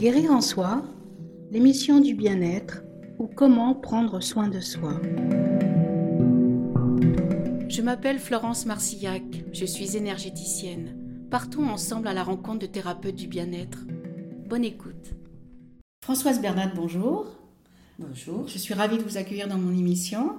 Guérir en soi, l'émission du bien-être ou comment prendre soin de soi. Je m'appelle Florence Marcillac, je suis énergéticienne. Partons ensemble à la rencontre de thérapeutes du bien-être. Bonne écoute. Françoise Bernard, bonjour. Bonjour. Je suis ravie de vous accueillir dans mon émission.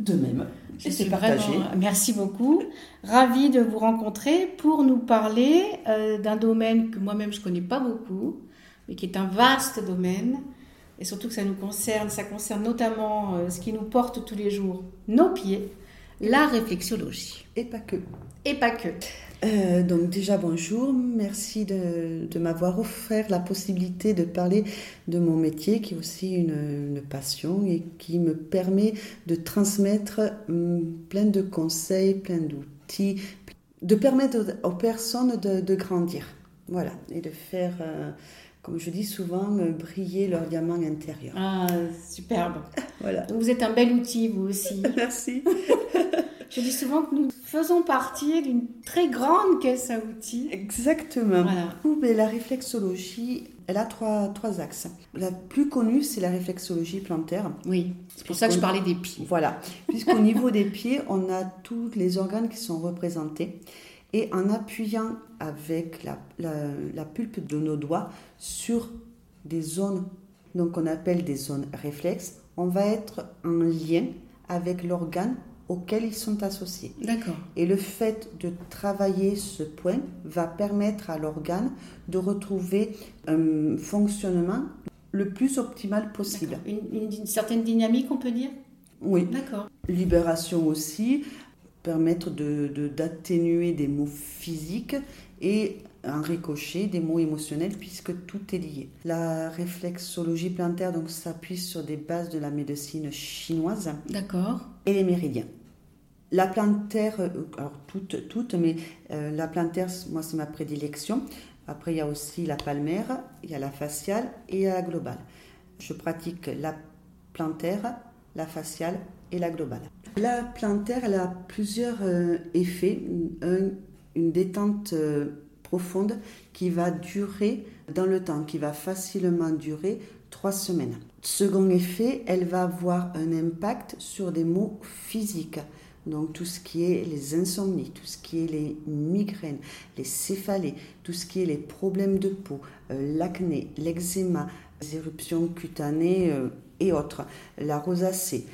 De même. Je suis vraiment, merci beaucoup. Ravie de vous rencontrer pour nous parler euh, d'un domaine que moi-même je connais pas beaucoup, mais qui est un vaste domaine. Et surtout que ça nous concerne, ça concerne notamment euh, ce qui nous porte tous les jours, nos pieds, la réflexologie. Et pas que. Et pas que. Euh, donc déjà bonjour, merci de, de m'avoir offert la possibilité de parler de mon métier qui est aussi une, une passion et qui me permet de transmettre hum, plein de conseils, plein d'outils, de permettre aux, aux personnes de, de, grandir. Voilà, et de faire, euh, comme je dis souvent, briller leur diamant intérieur. Ah, superbe. Voilà. Vous êtes un bel outil, vous aussi. Merci. Je dis souvent que nous faisons partie d'une très grande caisse à outils. Exactement. Voilà. Mais la réflexologie, elle a trois, trois axes. La plus connue, c'est la réflexologie plantaire. Oui, c'est pour ça que je parlais des pieds. Voilà. Puisqu'au niveau des pieds, on a tous les organes qui sont représentés. Et en appuyant avec la, la, la pulpe de nos doigts sur des zones, donc on appelle des zones réflexes, on va être en lien avec l'organe auxquels ils sont associés. D'accord. Et le fait de travailler ce point va permettre à l'organe de retrouver un fonctionnement le plus optimal possible. Une, une, une, certaine dynamique, on peut dire? Oui. D'accord. Libération aussi, permettre d'atténuer de, de, des maux physiques et un ricochet des mots émotionnels puisque tout est lié. La réflexologie plantaire donc s'appuie sur des bases de la médecine chinoise. D'accord. Et les méridiens. La plantaire, alors toutes, toutes mais euh, la plantaire, moi c'est ma prédilection. Après, il y a aussi la palmaire, il y a la faciale et la globale. Je pratique la plantaire, la faciale et la globale. La plantaire, elle a plusieurs euh, effets. Un, une détente euh, profonde qui va durer dans le temps, qui va facilement durer trois semaines. Second effet, elle va avoir un impact sur des maux physiques. Donc tout ce qui est les insomnies, tout ce qui est les migraines, les céphalées, tout ce qui est les problèmes de peau, euh, l'acné, l'eczéma, les éruptions cutanées et autres, la rosacée.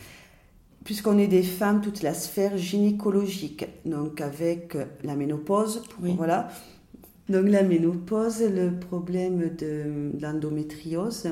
Puisqu'on est des femmes, toute la sphère gynécologique, donc avec la ménopause, oui. voilà. Donc la ménopause, le problème de l'endométriose,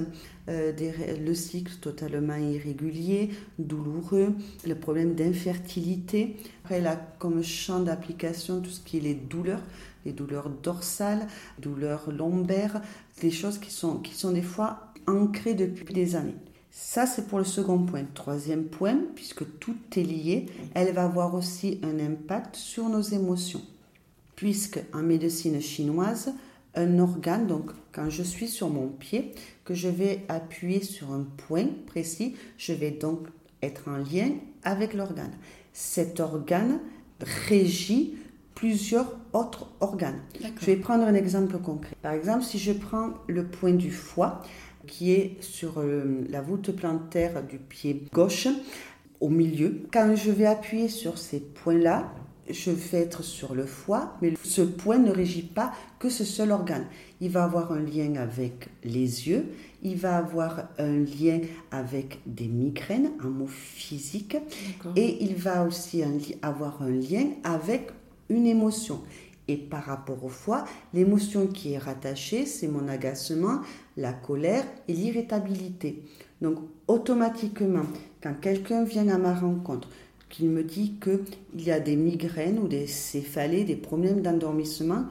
euh, le cycle totalement irrégulier, douloureux, le problème d'infertilité. Après, elle a comme champ d'application tout ce qui est les douleurs, les douleurs dorsales, douleurs lombaires, des choses qui sont, qui sont des fois ancrées depuis des années. Ça, c'est pour le second point. Troisième point, puisque tout est lié, elle va avoir aussi un impact sur nos émotions. Puisque en médecine chinoise, un organe, donc quand je suis sur mon pied, que je vais appuyer sur un point précis, je vais donc être en lien avec l'organe. Cet organe régit plusieurs autres organes. Je vais prendre un exemple concret. Par exemple, si je prends le point du foie, qui est sur euh, la voûte plantaire du pied gauche, au milieu. Quand je vais appuyer sur ces points-là, je vais être sur le foie, mais ce point ne régit pas que ce seul organe. Il va avoir un lien avec les yeux, il va avoir un lien avec des migraines, un mot physique, et il va aussi avoir un lien avec une émotion. Et par rapport au foie, l'émotion qui est rattachée, c'est mon agacement, la colère et l'irritabilité. Donc automatiquement, quand quelqu'un vient à ma rencontre, qu'il me dit qu'il y a des migraines ou des céphalées, des problèmes d'endormissement,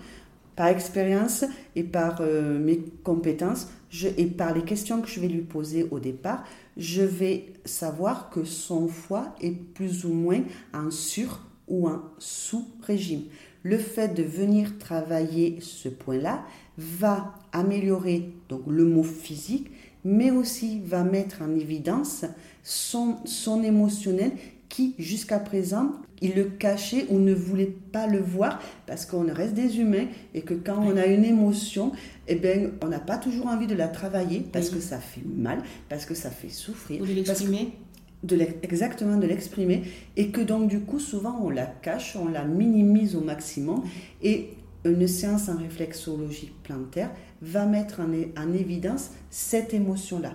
par expérience et par euh, mes compétences et par les questions que je vais lui poser au départ, je vais savoir que son foie est plus ou moins en sur ou en sous-régime. Le fait de venir travailler ce point-là va améliorer donc le mot physique, mais aussi va mettre en évidence son, son émotionnel qui, jusqu'à présent, il le cachait ou ne voulait pas le voir parce qu'on reste des humains et que quand on a une émotion, eh ben, on n'a pas toujours envie de la travailler parce que ça fait mal, parce que ça fait souffrir. Ou de l'exprimer exactement de l'exprimer et que donc du coup souvent on la cache, on la minimise au maximum et une séance en réflexologie plantaire va mettre en évidence cette émotion-là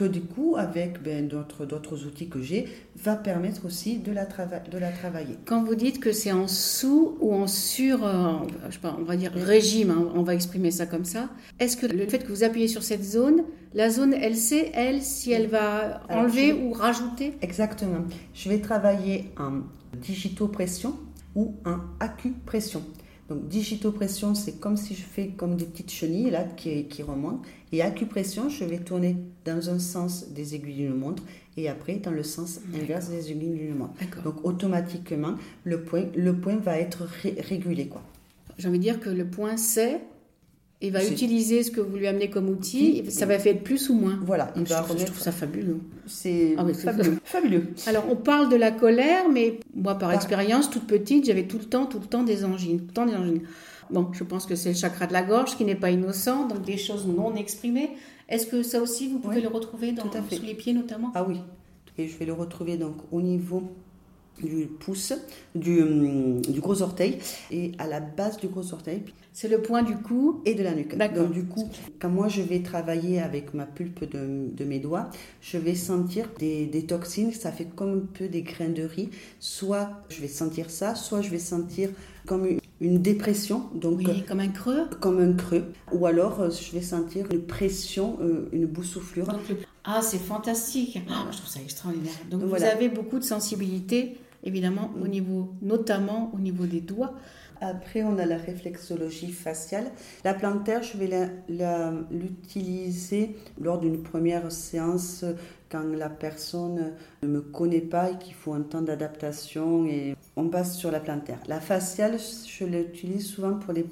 que du coup, avec ben, d'autres outils que j'ai, va permettre aussi de la, de la travailler. Quand vous dites que c'est en sous ou en sur, euh, je sais pas, on va dire régime, hein, on va exprimer ça comme ça, est-ce que le fait que vous appuyez sur cette zone, la zone, elle sait, elle, si elle va enlever ou rajouter? Exactement. Je vais travailler en digitopression ou en acupression. Donc digitopression, c'est comme si je fais comme des petites chenilles là qui, qui remontent. Et acupression, je vais tourner dans un sens des aiguilles d'une montre et après dans le sens inverse des aiguilles d'une montre. Donc automatiquement, le point, le point va être régulé. quoi. J'ai envie de dire que le point c'est il va utiliser ce que vous lui amenez comme outil, ça va faire plus ou moins. Voilà, il va je, trouve ça fabuleux. C'est ah fabuleux. fabuleux. Alors, on parle de la colère, mais moi, par expérience, toute petite, j'avais tout le temps, tout le temps des angines, tout le temps des angines. Bon, je pense que c'est le chakra de la gorge qui n'est pas innocent, donc des choses non exprimées. Est-ce que ça aussi, vous pouvez le retrouver dans, sous les pieds notamment? Ah oui, et je vais le retrouver donc au niveau du pouce, du, hum, du, gros orteil et à la base du gros orteil. C'est le point du cou Et de la nuque. Donc du coup, quand moi je vais travailler avec ma pulpe de, de mes doigts, je vais sentir des, des, toxines, ça fait comme un peu des grains de riz. Soit je vais sentir ça, soit je vais sentir comme une, dépression. Donc, oui, comme un creux Comme un creux. Ou alors euh, je vais sentir une pression, euh, une boussouflure. Ah, c'est fantastique. Ah, je trouve ça extraordinaire. Donc, vous avez beaucoup de sensibilité évidemment, au niveau, notamment au niveau des doigts. Après, on a la réflexologie faciale. La plantaire, je vais l'utiliser lors d'une première séance quand la personne ne me connaît pas et qu'il faut un temps d'adaptation et on passe sur la plantaire. La faciale, je l'utilise souvent pour les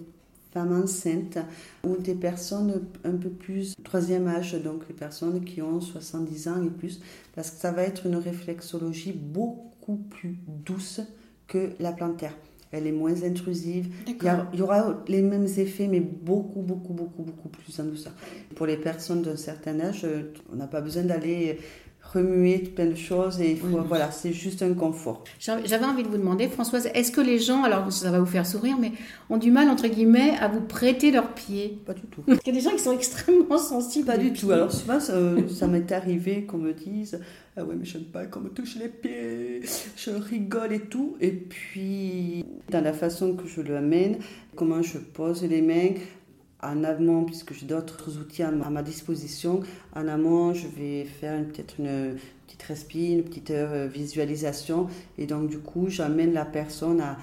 femmes enceintes ou des personnes un peu plus troisième âge, donc les personnes qui ont 70 ans et plus, parce que ça va être une réflexologie beaucoup plus douce que la plantaire. Elle est moins intrusive. Il y, aura les mêmes effets, mais beaucoup, beaucoup, beaucoup, beaucoup plus en douceur. Pour les personnes d'un certain âge, euh, on n'a pas besoin d'aller remuer plein de choses et voilà, c'est juste un confort. J'avais envie de vous demander, Françoise, est-ce que les gens, alors ça va vous faire sourire, mais ont du mal, entre guillemets, à vous prêter leurs pieds? Pas du tout. Qu'il y a des gens qui sont extrêmement sensibles. Pas du tout. Alors souvent, ça, m'est arrivé qu'on me dise, ah ouais, mais je n'aime pas qu'on me touche les pieds, je rigole et tout. Et puis, dans la façon que je le amène, comment je pose les mains, en amont, puisque j'ai d'autres outils à ma disposition, en amont, je vais faire peut-être une petite respire, une petite euh, visualisation. Et donc, du coup, j'amène la personne à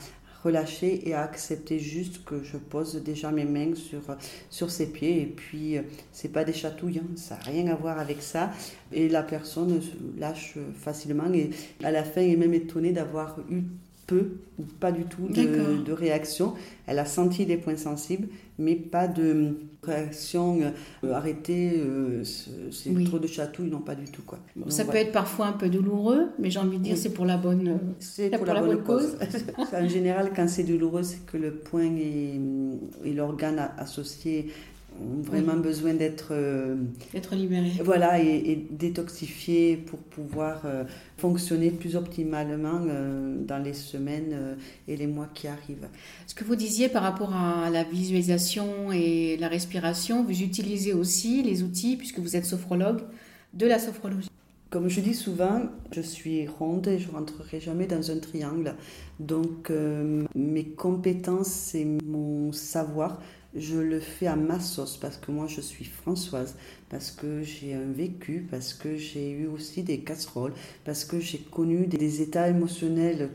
relâcher et à accepter juste que je pose déjà mes mains sur, sur ses pieds. Et puis, euh, c'est pas des chatouilles, hein, ça n'a rien à voir avec ça. Et la personne lâche facilement. Et à la fin, elle est même étonnée d'avoir eu peu ou pas du tout de, de, réaction. Elle a senti des points sensibles, mais pas de réaction euh, arrêtée, euh, c'est trop de chatouilles, non pas du tout. Quoi. ça peut être parfois un peu douloureux, mais j'ai envie de dire c'est pour la bonne, c'est pour, la, bonne, cause. en général, quand c'est douloureux, c'est que le point et, et l'organe associé ont vraiment besoin d'être euh, être libérés. Voilà, et, et détoxifiés pour pouvoir euh, fonctionner plus optimalement euh, dans les semaines et les mois qui arrivent. Ce que vous disiez par rapport à la visualisation et la respiration, vous utilisez aussi les outils, puisque vous êtes sophrologue, de la sophrologie. Comme je dis souvent, je suis ronde et je rentrerai jamais dans un triangle. Donc mes compétences et mon savoir je le fais à ma sauce parce que moi je suis Françoise, parce que j'ai un vécu, parce que j'ai eu aussi des casseroles, parce que j'ai connu des états émotionnels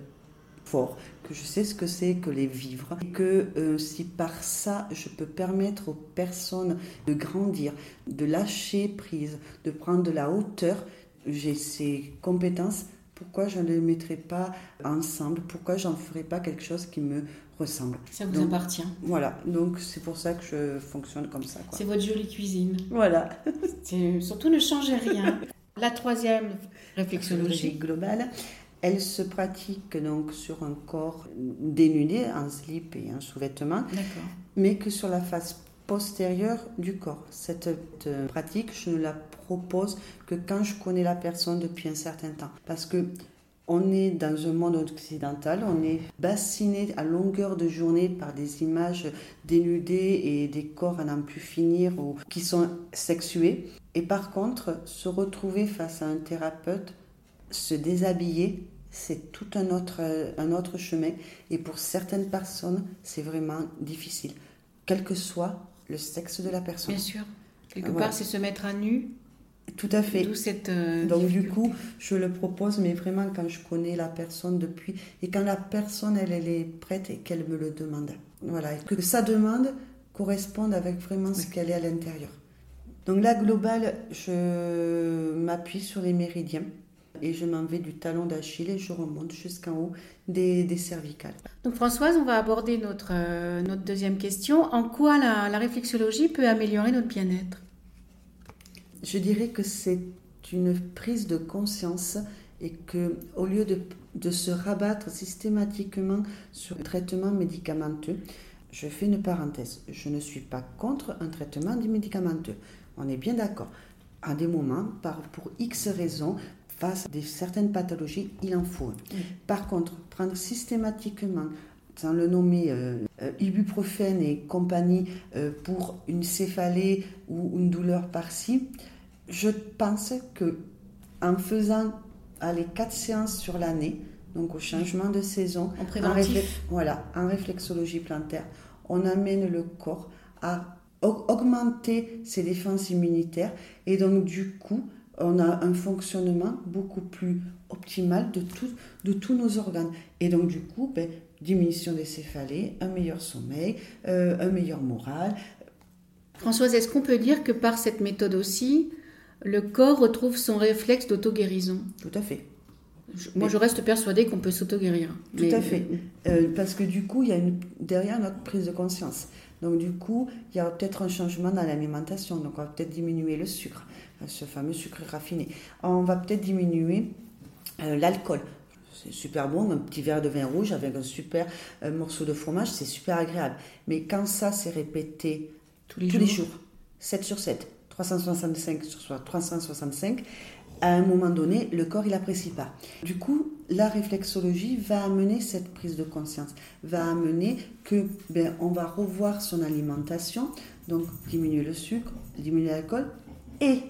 forts, que je sais ce que c'est que les vivre, et que euh, si par ça je peux permettre aux personnes de grandir, de lâcher prise, de prendre de la hauteur, j'ai ces compétences pourquoi je ne les mettrai pas ensemble? Pourquoi j'en ferai pas quelque chose qui me ressemble? Ça vous appartient. Voilà, donc c'est pour ça que je fonctionne comme ça. C'est votre jolie cuisine. Voilà. surtout ne changez rien. La troisième réflexologie globale. Elle se pratique donc sur un corps dénudé, en slip et en sous-vêtements, mais que sur la face postérieure du corps. Cette euh, pratique, je ne la propose que quand je connais la personne depuis un certain temps. Parce que on est dans un monde occidental, on est bassiné à longueur de journée par des images dénudées et des corps à n'en plus finir ou qui sont sexués. Et par contre, se retrouver face à un thérapeute, se déshabiller, c'est tout un autre, un autre chemin. Et pour certaines personnes, c'est vraiment difficile, quel que soit le sexe de la personne. Bien sûr. Quelque part, c'est se mettre à nu tout à fait. Euh, Donc du coup, je le propose, mais vraiment quand je connais la personne depuis et quand la personne elle, elle est prête et qu'elle me le demande. Voilà, que sa demande corresponde avec vraiment ce qu'elle est à l'intérieur. Donc là, global, je m'appuie sur les méridiens et je m'en vais du talon d'Achille et je remonte jusqu'en haut des, cervicales. Donc Françoise, on va aborder notre, euh, notre deuxième question. En quoi la réflexologie peut améliorer notre bien-être? Je dirais que c'est une prise de conscience et que au lieu de, de, se rabattre systématiquement sur un traitement médicamenteux, je fais une parenthèse. Je ne suis pas contre un traitement médicamenteux. On est bien d'accord. À des moments, par, pour X raisons, face à certaines pathologies, il en faut. Par contre, prendre systématiquement sans le nommer euh, euh, ibuprofène et compagnie euh, pour une céphalée ou une douleur par-ci, je pense que en faisant les quatre séances sur l'année, donc au changement de saison, en, voilà, en réflexologie plantaire, on amène le corps à augmenter ses défenses immunitaires. Et donc du coup, on a un fonctionnement beaucoup plus optimal de, tout, de tous nos organes. Et donc du coup, ben, diminution des céphalées, un meilleur sommeil, euh, un meilleur moral. Françoise, est-ce qu'on peut dire que par cette méthode aussi, le corps retrouve son réflexe d'auto-guérison? Tout à fait. Moi, je reste persuadée qu'on peut s'auto-guérir. Tout à fait. Euh, parce que du coup, il y a une, derrière notre prise de conscience. Donc, du coup, il y a peut-être un changement dans l'alimentation. Donc, on va peut-être diminuer le sucre, euh, ce fameux sucre raffiné. On va peut-être diminuer euh, l'alcool. C'est super bon, un petit verre de vin rouge avec un super morceau de fromage, c'est super agréable. Mais quand ça s'est répété tous les, jours. les jours, 7 sur 7, 365 sur 365, à un moment donné, le corps, il n'apprécie pas. Du coup, la réflexologie va amener cette prise de conscience, va amener que ben, on va revoir son alimentation, donc diminuer le sucre, diminuer l'alcool, et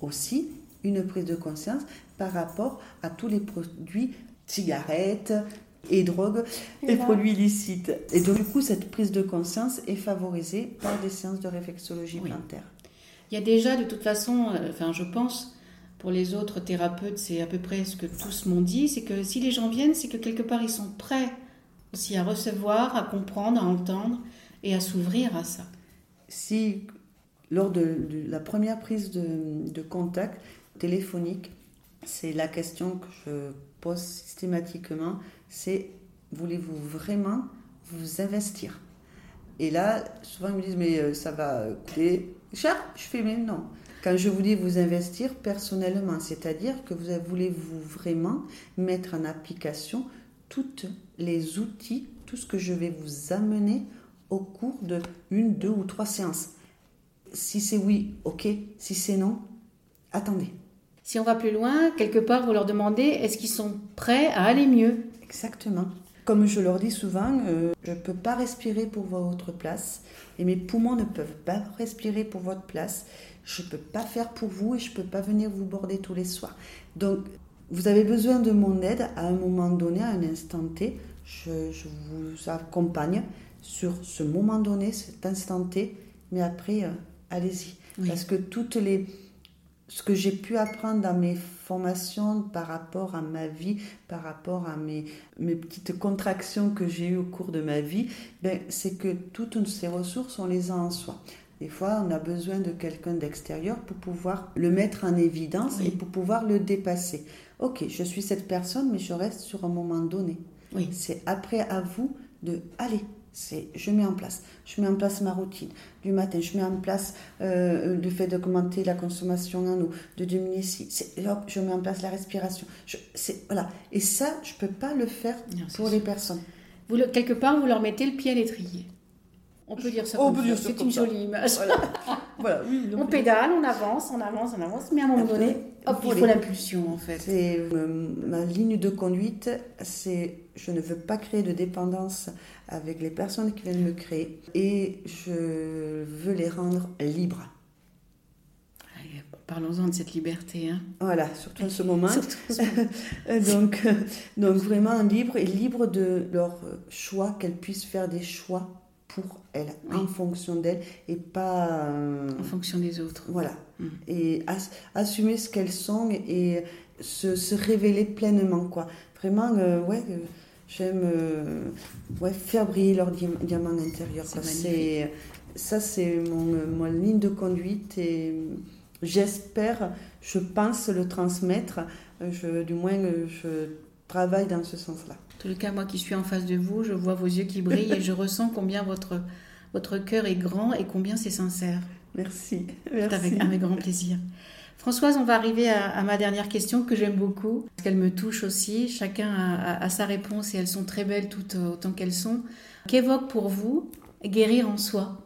aussi une prise de conscience par rapport à tous les produits, cigarettes, et drogues et, produits illicites. Et donc, du coup, cette prise de conscience est favorisée par des séances de réflexologie plantaire. Il y a déjà de toute façon, euh, enfin je pense, pour les autres thérapeutes, c'est à peu près ce que tous m'ont dit, c'est que si les gens viennent, c'est que quelque part ils sont prêts aussi à recevoir, à comprendre, à entendre et à s'ouvrir à ça. Si lors de, la première prise de, de contact téléphonique, c'est la question que je pose systématiquement, c'est voulez-vous vraiment vous investir? Et là, souvent ils me disent mais euh, ça va coûter Cher, je fais mais non. Quand je voulais vous investir personnellement, c'est-à-dire que vous voulez-vous vraiment mettre en application tous les outils, tout ce que je vais vous amener au cours de une, deux ou trois séances? Si c'est oui, ok. Si c'est non, attendez. Si on va plus loin, quelque part, vous leur demandez est-ce qu'ils sont prêts à aller mieux? Exactement. Comme je leur dis souvent, euh, je ne peux pas respirer pour votre place et mes poumons ne peuvent pas respirer pour votre place. Je ne peux pas faire pour vous et je ne peux pas venir vous border tous les soirs. Donc, vous avez besoin de mon aide à un moment donné, à un instant T. Je, vous accompagne sur ce moment donné, cet instant T, mais après, euh, allez-y. Parce que toutes les ce que j'ai pu apprendre dans mes formations par rapport à ma vie, par rapport à mes, mes petites contractions que j'ai eues au cours de ma vie, ben, c'est que toutes ces ressources, on les a en soi. Des fois, on a besoin de quelqu'un d'extérieur pour pouvoir le mettre en évidence et pour pouvoir le dépasser. Ok, je suis cette personne, mais je reste sur un moment donné. Oui. C'est après à vous de, allez, C'est je mets en place. Je mets en place ma routine du matin. Je mets en place euh, le fait d'augmenter la consommation en eau, de diminuer si. Hop, je mets en place la respiration. Je, voilà. Et ça, je peux pas le faire pour les personnes. Vous, quelque part, vous leur mettez le pied à l'étrier. On peut dire ça. C'est une jolie image. Voilà. on pédale, on avance, on avance, on avance, mais à un moment donné, hop, il faut l'impulsion en fait. C'est euh, ma ligne de conduite, c'est je ne veux pas créer de dépendance avec les personnes qui viennent me créer et je veux les rendre libres. Parlons-en de cette liberté. Hein. Voilà, surtout en ce moment. donc, euh, donc vraiment libre et libre de leur choix, qu'elles puissent faire des choix pour elles, en fonction d'elles et pas... Euh, en fonction des autres. Voilà. Mm. Et assumer ce qu'elles sont et se, révéler pleinement, quoi. Vraiment, euh, ouais, euh, j'aime ouais, faire briller leur diamant intérieur. C'est ça, c'est mon, mon, ligne de conduite et j'espère, je pense le transmettre. Je, du moins, je travaille dans ce sens-là. En tout cas, moi qui suis en face de vous, je vois vos yeux qui brillent et je ressens combien votre, votre cœur est grand et combien c'est sincère. Merci. Merci. Avec, avec grand plaisir. Françoise, on va arriver à, ma dernière question que j'aime beaucoup, parce qu'elle me touche aussi. Chacun a, sa réponse et elles sont très belles toutes autant qu'elles sont. Qu'évoque pour vous guérir en soi?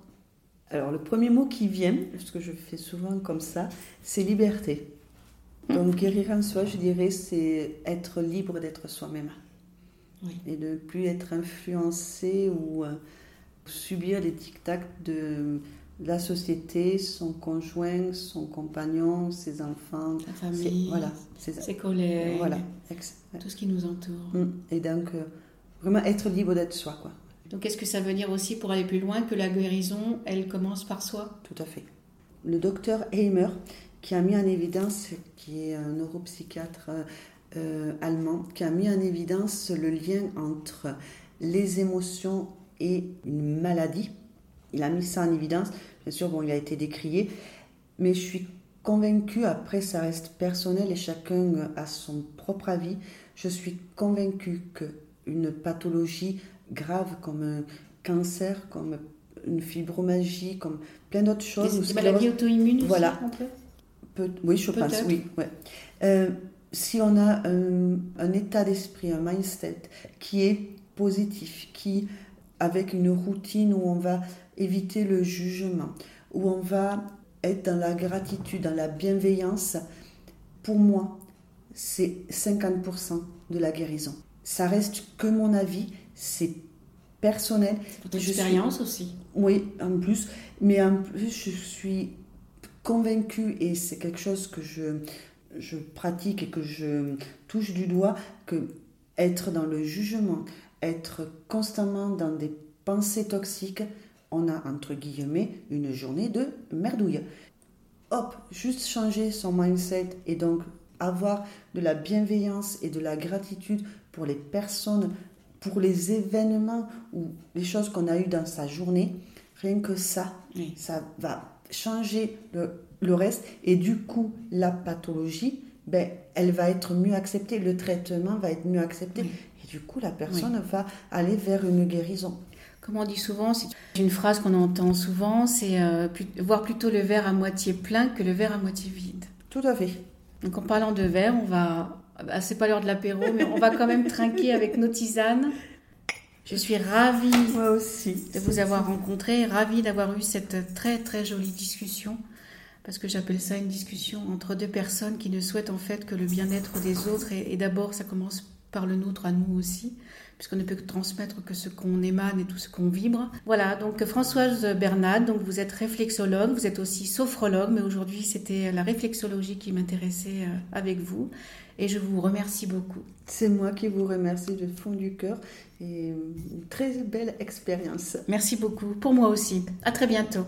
Alors, le premier mot qui vient, parce que je fais souvent comme ça, c'est liberté. Donc guérir en soi, je dirais, c'est être libre d'être soi-même. Et de ne plus être influencé ou euh, subir les dictats de la société, son conjoint, son compagnon, ses enfants, sa famille, voilà, ses, collègues, voilà, tout ce qui nous entoure. Mm. Et donc, euh, vraiment être libre d'être soi. Quoi. Donc, est-ce que ça veut dire aussi, pour aller plus loin, que la guérison, elle commence par soi? Tout à fait. Le docteur Heimer, qui a mis en évidence, qui est un neuropsychiatre euh, allemand, qui a mis en évidence le lien entre les émotions et une maladie. Il a mis ça en évidence. Bien sûr, bon, il a été décrié, mais je suis convaincue, après ça reste personnel et chacun a son propre avis, je suis convaincue qu'une pathologie grave comme un cancer, comme une fibromagie, comme plein d'autres choses. Des maladies auto-immunes voilà. aussi, oui, je pense, oui. Ouais. Euh, si on a un, état d'esprit, un mindset qui est positif, qui avec une routine où on va éviter le jugement, où on va être dans la gratitude, dans la bienveillance, pour moi, c'est 50% de la guérison. Ça reste que mon avis, c'est personnel. Votre expérience aussi. Oui, en plus. Mais en plus, je suis convaincue, et c'est quelque chose que je, je pratique et que je touche du doigt, que être dans le jugement, être constamment dans des pensées toxiques, on a entre guillemets une journée de merdouille. Hop, juste changer son mindset et donc avoir de la bienveillance et de la gratitude pour les personnes, pour les événements ou les choses qu'on a eues dans sa journée, rien que ça, ça va changer le, reste. Et du coup la pathologie, ben, elle va être mieux acceptée, le traitement va être mieux accepté. Et du coup la personne va aller vers une guérison. Comme on dit souvent, c'est une phrase qu'on entend souvent, c'est euh, voir plutôt le verre à moitié plein que le verre à moitié vide. Tout à fait. Donc en parlant de verre, on va, bah, c'est pas l'heure de l'apéro, mais on va quand même trinquer avec nos tisanes. Je suis ravie Moi aussi. de vous avoir rencontré, ravie d'avoir eu cette très très jolie discussion, parce que j'appelle ça une discussion entre deux personnes qui ne souhaitent en fait que le bien-être des autres, et, d'abord ça commence par le nôtre à nous aussi, puisqu'on ne peut que transmettre que ce qu'on émane et tout ce qu'on vibre. Voilà, donc Françoise Bernard, donc vous êtes réflexologue, vous êtes aussi sophrologue, mais aujourd'hui c'était la réflexologie qui m'intéressait euh, avec vous et je vous remercie beaucoup. C'est moi qui vous remercie de fond du cœur et une très belle expérience. Merci beaucoup, pour moi aussi. À très bientôt.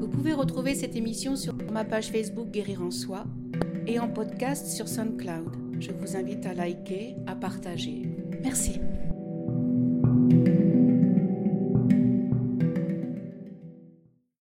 Vous pouvez retrouver cette émission sur ma page Facebook Guérir en Soi et en podcast sur SoundCloud. Je vous invite à liker, à partager. Merci.